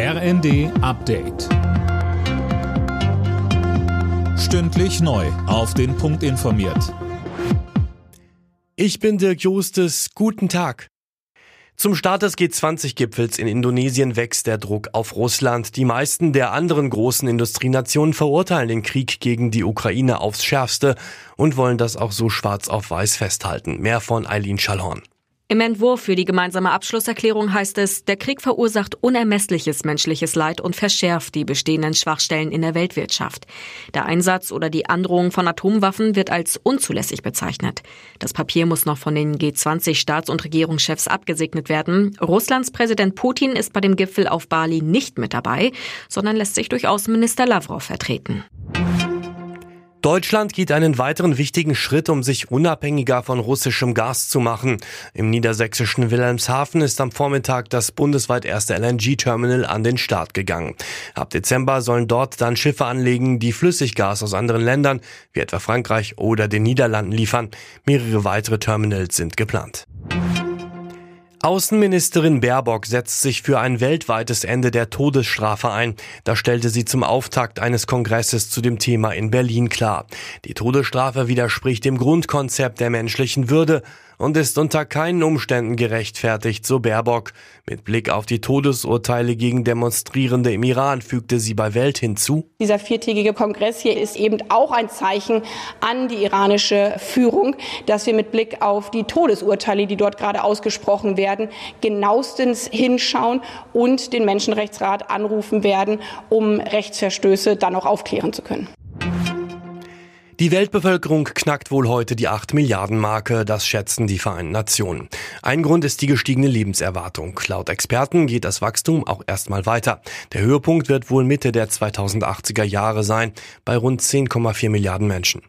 RND Update. Stündlich neu. Auf den Punkt informiert. Ich bin Dirk Jostes. Guten Tag. Zum Start des G20-Gipfels in Indonesien wächst der Druck auf Russland. Die meisten der anderen großen Industrienationen verurteilen den Krieg gegen die Ukraine aufs Schärfste und wollen das auch so schwarz auf weiß festhalten. Mehr von Eileen Schallhorn. Im Entwurf für die gemeinsame Abschlusserklärung heißt es, der Krieg verursacht unermessliches menschliches Leid und verschärft die bestehenden Schwachstellen in der Weltwirtschaft. Der Einsatz oder die Androhung von Atomwaffen wird als unzulässig bezeichnet. Das Papier muss noch von den G20-Staats- und Regierungschefs abgesegnet werden. Russlands Präsident Putin ist bei dem Gipfel auf Bali nicht mit dabei, sondern lässt sich durch Außenminister Lavrov vertreten. Deutschland geht einen weiteren wichtigen Schritt, um sich unabhängiger von russischem Gas zu machen. Im niedersächsischen Wilhelmshaven ist am Vormittag das bundesweit erste LNG-Terminal an den Start gegangen. Ab Dezember sollen dort dann Schiffe anlegen, die Flüssiggas aus anderen Ländern, wie etwa Frankreich oder den Niederlanden liefern. Mehrere weitere Terminals sind geplant. Außenministerin Baerbock setzt sich für ein weltweites Ende der Todesstrafe ein. Das stellte sie zum Auftakt eines Kongresses zu dem Thema in Berlin klar. Die Todesstrafe widerspricht dem Grundkonzept der menschlichen Würde und ist unter keinen Umständen gerechtfertigt, so Baerbock. Mit Blick auf die Todesurteile gegen Demonstrierende im Iran fügte sie bei Welt hinzu. Dieser viertägige Kongress hier ist eben auch ein Zeichen an die iranische Führung, dass wir mit Blick auf die Todesurteile, die dort gerade ausgesprochen werden, genauestens hinschauen und den Menschenrechtsrat anrufen werden, um Rechtsverstöße dann auch aufklären zu können. Die Weltbevölkerung knackt wohl heute die 8 Milliarden Marke, das schätzen die Vereinten Nationen. Ein Grund ist die gestiegene Lebenserwartung. Laut Experten geht das Wachstum auch erstmal weiter. Der Höhepunkt wird wohl Mitte der 2080er Jahre sein, bei rund 10,4 Milliarden Menschen.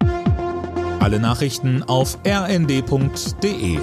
Alle Nachrichten auf rnd.de